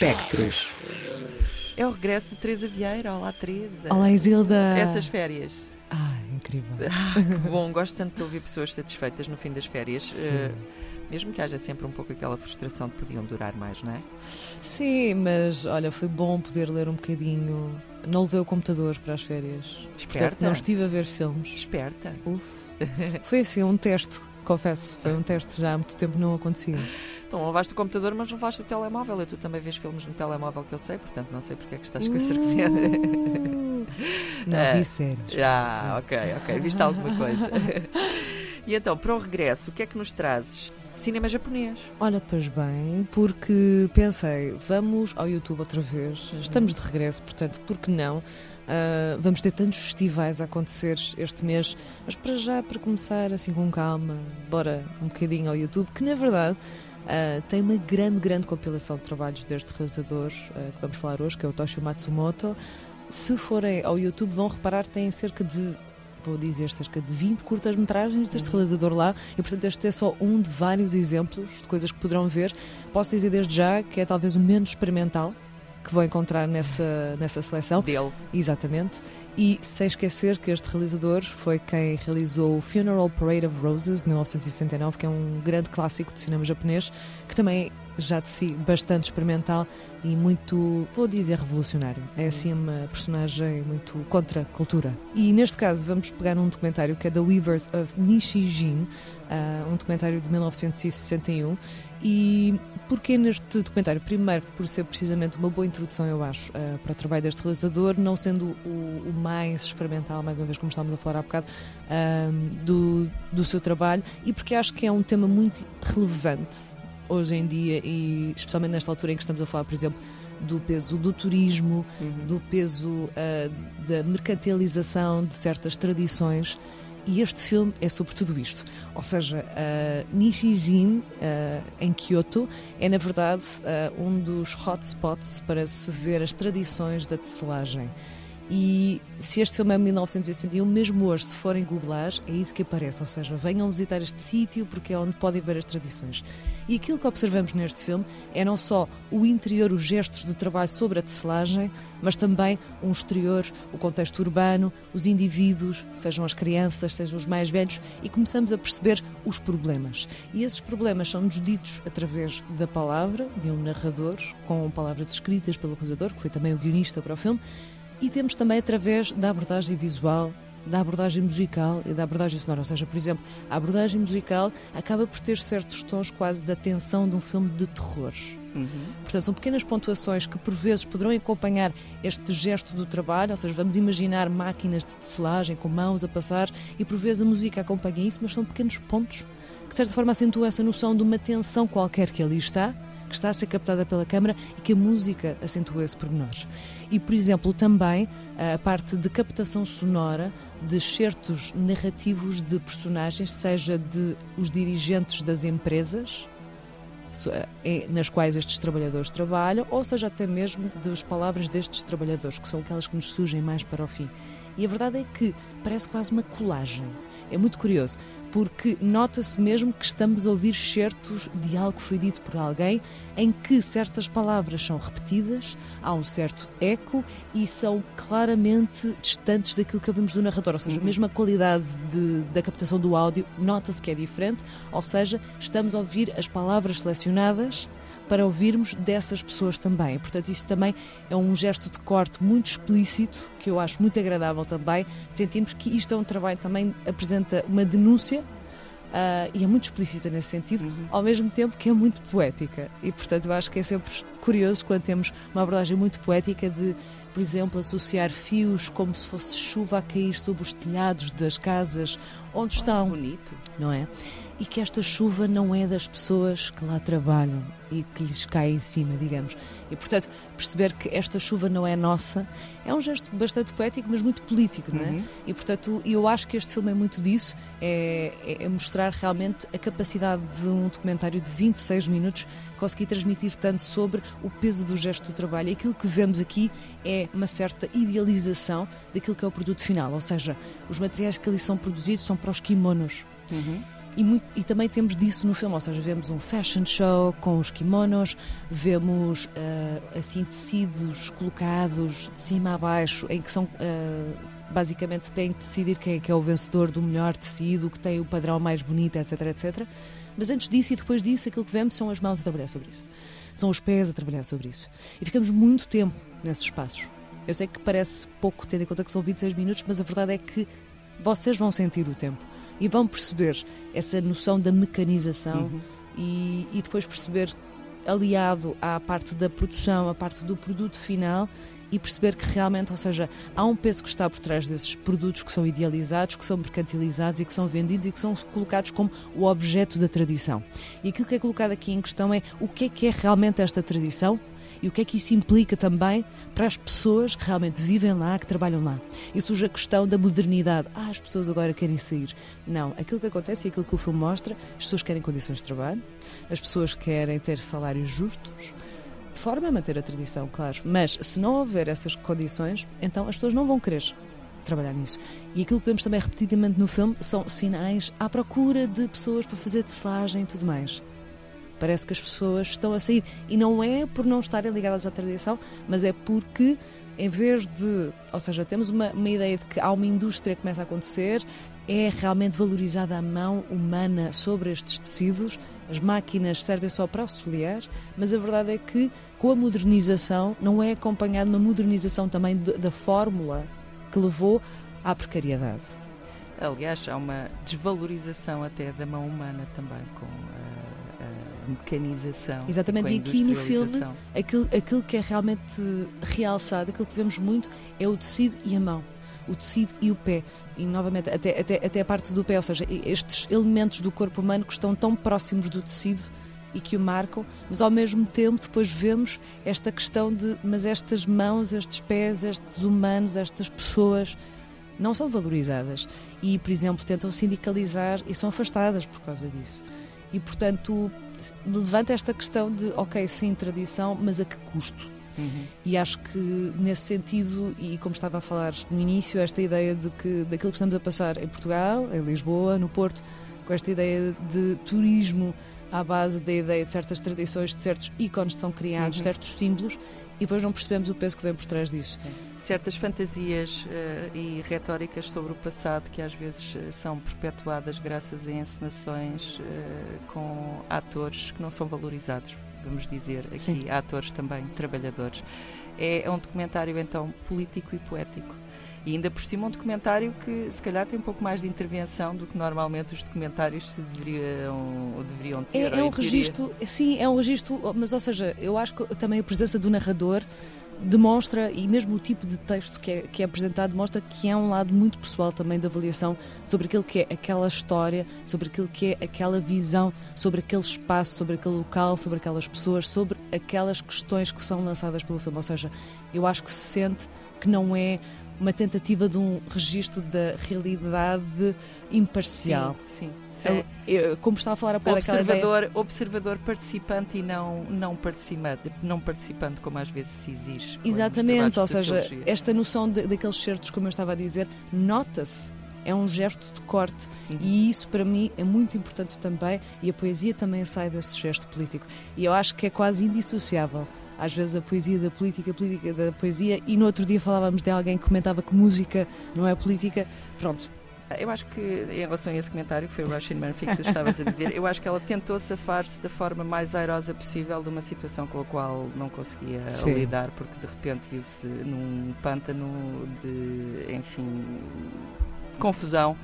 Espectros. É o regresso de Teresa Vieira. Olá, Teresa. Olá, Isilda. Essas férias. Ah, incrível. Que bom, gosto tanto de ouvir pessoas satisfeitas no fim das férias. eh, mesmo que haja sempre um pouco aquela frustração de que podiam durar mais, não é? Sim, mas olha, foi bom poder ler um bocadinho. Não levei o computador para as férias. Portanto, Esperta. não estive a ver filmes. Esperta. Uf. Foi assim, um teste, confesso. Foi um teste já há muito tempo não acontecia. Então, levaste o computador, mas levaste o telemóvel. E tu também vês filmes no telemóvel que eu sei, portanto, não sei porque é que estás com essa arrependida. Uh, Não, É. vi séries. Já, ok, ok. Viste alguma coisa? e então, para o regresso, o que é que nos trazes? Cinema japonês. Olha, pois bem, porque pensei, vamos ao YouTube outra vez, estamos de regresso, portanto, por que não? Ah, vamos ter tantos festivais a acontecer este mês, mas para já, para começar assim com calma, bora um bocadinho ao YouTube, que na verdade ah, tem uma grande, grande compilação de trabalhos deste realizador ah, que vamos falar hoje, que é o Toshio Matsumoto. Se forem ao YouTube, vão reparar que tem cerca de vou dizer, cerca de 20 curtas-metragens deste realizador lá e, portanto, este é só um de vários exemplos de coisas que poderão ver. Posso dizer desde já que é talvez o menos experimental que vou encontrar nessa, nessa seleção. Dele. Exatamente. E sem esquecer que este realizador foi quem realizou o Funeral Parade of Roses de 1969, que é um grande clássico de cinema japonês, que também já de si bastante experimental e muito, vou dizer, revolucionário. É assim uma personagem muito contra a cultura. E neste caso vamos pegar um documentário que é The Weavers of Nishijin, ah, um documentário de 1961. E porquê neste documentário? Primeiro, por ser precisamente uma boa introdução, eu acho, ah, para o trabalho deste realizador, não sendo o, o mais experimental, mais uma vez, como estávamos a falar há bocado, ah, do, do seu trabalho, e porque acho que é um tema muito relevante hoje em dia, e especialmente nesta altura em que estamos a falar, por exemplo, do peso do turismo, do peso ah, da mercantilização de certas tradições. E este filme é sobre tudo isto. Ou seja, uh, Nishijin, ah, em Kyoto, é na verdade ah, um dos hotspots para se ver as tradições da tecelagem. E se este filme é de 1961, mesmo hoje, se forem googlar, é isso que aparece. Ou seja, venham visitar este sítio porque é onde podem ver as tradições. E aquilo que observamos neste filme é não só o interior, os gestos de trabalho sobre a tecelagem, mas também um exterior, o contexto urbano, os indivíduos, sejam as crianças, sejam os mais velhos, e começamos a perceber os problemas. E esses problemas são-nos ditos através da palavra, de um narrador, com palavras escritas pelo realizador, que foi também o guionista para o filme, e temos também através da abordagem visual, da abordagem musical e da abordagem sonora. Ou seja, por exemplo, a abordagem musical acaba por ter certos tons quase da tensão de um filme de terror. Portanto, são pequenas pontuações que por vezes poderão acompanhar este gesto do trabalho, ou seja, vamos imaginar máquinas de tecelagem com mãos a passar e por vezes a música acompanha isso, mas são pequenos pontos que de certa forma acentuam essa noção de uma tensão qualquer que ali está, que está a ser captada pela câmara e que a música acentua esse pormenor. E, por exemplo, também a parte de captação sonora de certos narrativos de personagens, seja de os dirigentes das empresas, é, nas quais estes trabalhadores trabalham, ou seja, até mesmo das palavras destes trabalhadores, que são aquelas que nos surgem mais para o fim. E a verdade é que parece quase uma colagem. É muito curioso, porque nota-se mesmo que estamos a ouvir certos de algo que foi dito por alguém, em que certas palavras são repetidas, há um certo eco e são claramente distantes daquilo que ouvimos do narrador. Ou seja, mesmo a qualidade de- da captação do áudio nota-se que é diferente, ou seja, estamos a ouvir as palavras selecionadas para ouvirmos dessas pessoas também. Portanto, isto também é um gesto de corte muito explícito, que eu acho muito agradável também. Sentimos que isto é um trabalho que também apresenta uma denúncia ah, e é muito explícita nesse sentido, ao mesmo tempo que é muito poética. E, portanto, eu acho que é sempre curioso quando temos uma abordagem muito poética de, por exemplo, associar fios como se fosse chuva a cair sobre os telhados das casas onde estão Bonito. não é? E que esta chuva não é das pessoas que lá trabalham e que lhes cai em cima, digamos. E, portanto, perceber que esta chuva não é nossa é um gesto bastante poético, mas muito político, não é? E, portanto, eu acho que este filme é muito disso, é, é- é mostrar realmente a capacidade de um documentário de 26 minutos conseguir transmitir tanto sobre o peso do gesto do trabalho. E aquilo que vemos aqui é uma certa idealização daquilo que é o produto final, ou seja, os materiais que ali são produzidos são para os kimonos. E, muito, e, também temos disso no filme, ou seja, vemos um fashion show com os kimonos, vemos uh, assim tecidos colocados de cima a baixo, em que são uh, basicamente têm que decidir quem é que é o vencedor do melhor tecido, que tem o padrão mais bonito, etc, etc. Mas antes disso e depois disso, aquilo que vemos são as mãos a trabalhar sobre isso, são os pés a trabalhar sobre isso. E ficamos muito tempo nesses espaços. Eu sei que parece pouco, tendo em conta que são 26 minutos, mas a verdade é que vocês vão sentir o tempo e vão perceber essa noção da mecanização uhum. e, e depois perceber, aliado à parte da produção, à parte do produto final, e perceber que realmente, ou seja, há um peso que está por trás desses produtos que são idealizados, que são mercantilizados e que são vendidos e que são colocados como o objeto da tradição. E aquilo que é colocado aqui em questão é o que é que é realmente esta tradição e o que é que isso implica também para as pessoas que realmente vivem lá, que trabalham lá. E surge a questão da modernidade. Ah, as pessoas agora querem sair. Não, aquilo que acontece e aquilo que o filme mostra, as pessoas querem condições de trabalho, as pessoas querem ter salários justos, de forma a manter a tradição, claro. Mas se não houver essas condições, então as pessoas não vão querer trabalhar nisso. E aquilo que vemos também repetidamente no filme são sinais à procura de pessoas para fazer tecelagem e tudo mais. Parece que as pessoas estão a sair. E não é por não estarem ligadas à tradição, mas é porque, em vez de. Ou seja, temos uma, uma ideia de que há uma indústria que começa a acontecer, é realmente valorizada a mão humana sobre estes tecidos. As máquinas servem só para auxiliar, mas a verdade é que, com a modernização, não é acompanhada uma modernização também de, da fórmula que levou à precariedade. Aliás, há uma desvalorização até da mão humana também, com mecanização. Exatamente, e aqui no filme, aquilo, aquilo que é realmente realçado, aquilo que vemos muito, é o tecido e a mão. O tecido e o pé. E novamente, até, até, até a parte do pé, ou seja, estes elementos do corpo humano que estão tão próximos do tecido e que o marcam, mas ao mesmo tempo depois vemos esta questão de mas estas mãos, estes pés, estes humanos, estas pessoas não são valorizadas e, por exemplo, tentam sindicalizar e são afastadas por causa disso. E, portanto, levanta esta questão de, ok, sim, tradição, mas a que custo? Uhum. E acho que nesse sentido, e como estava a falar no início, esta ideia de que daquilo que estamos a passar em Portugal, em Lisboa, no Porto, com esta ideia de turismo à base da ideia de certas tradições, de certos ícones que são criados, uhum. certos símbolos, e depois não percebemos o peso que vem por trás disso. Certas fantasias uh, e retóricas sobre o passado que às vezes uh, são perpetuadas graças a encenações uh, com atores que não são valorizados, vamos dizer aqui, Sim. atores também trabalhadores. É, é um documentário então político e poético e ainda por cima um documentário que se calhar tem um pouco mais de intervenção do que normalmente os documentários se deveriam, deveriam ter. É, é um registro, sim, é um registro, mas ou seja, eu acho que também a presença do narrador demonstra, e mesmo o tipo de texto que é, que é apresentado, demonstra que é um lado muito pessoal também da avaliação sobre aquilo que é aquela história, sobre aquilo que é aquela visão, sobre aquele espaço, sobre aquele local, sobre aquelas pessoas, sobre aquelas questões que são lançadas pelo filme. Ou seja, eu acho que se sente que não é uma tentativa de um registro da realidade imparcial. Sim, sim. Eu, como estava a falar a pouco observador, ideia... observador participante e não não participante, não participante como às vezes se exige. Exatamente, ou seja, esta noção de, daqueles certos, como eu estava a dizer, nota-se é um gesto de corte uhum. e isso para mim é muito importante também e a poesia também sai desse gesto político e eu acho que é quase indissociável às vezes a poesia da política, a política da poesia, e no outro dia falávamos de alguém que comentava que música não é política. Pronto, eu acho que, em relação a esse comentário, que foi o Russian Murphy que tu estavas a dizer, eu acho que ela tentou safar-se da forma mais airosa possível de uma situação com a qual não conseguia Sim. lidar, porque de repente viu-se num pântano de, enfim, confusão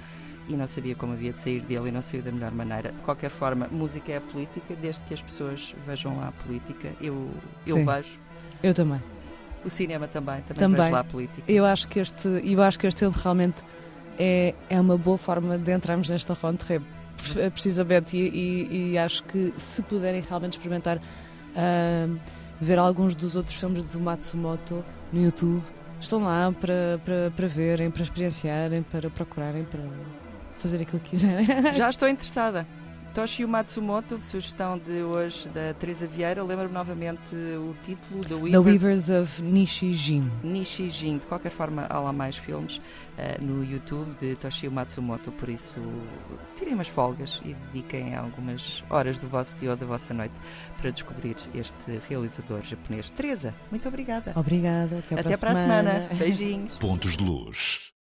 e não sabia como havia de sair dele e não saiu da melhor maneira. De qualquer forma, música é a política, desde que as pessoas vejam lá a política. Eu, eu vejo. Eu também. O cinema também, também, também. vejo lá a política. Eu acho que este, eu acho que este filme realmente é, é uma boa forma de entrarmos nesta ronda precisamente, e, e, e, acho que se puderem realmente experimentar uh, ver alguns dos outros filmes do Matsumoto no YouTube, estão lá para, para, para verem, para experienciarem, para procurarem, para fazer aquilo que quiserem. Já estou interessada. Toshio Matsumoto, sugestão de hoje da Teresa Vieira. Lembra-me novamente o título The Weavers, The Weavers of Nishijin. Nishijin. De qualquer forma, há lá mais filmes uh, no YouTube de Toshio Matsumoto, por isso tirem umas folgas e dediquem algumas horas do vosso dia ou da vossa noite para descobrir este realizador japonês. Teresa, muito obrigada. Obrigada. Até, Até para, a semana. semana. Beijinhos. Pontos de luz.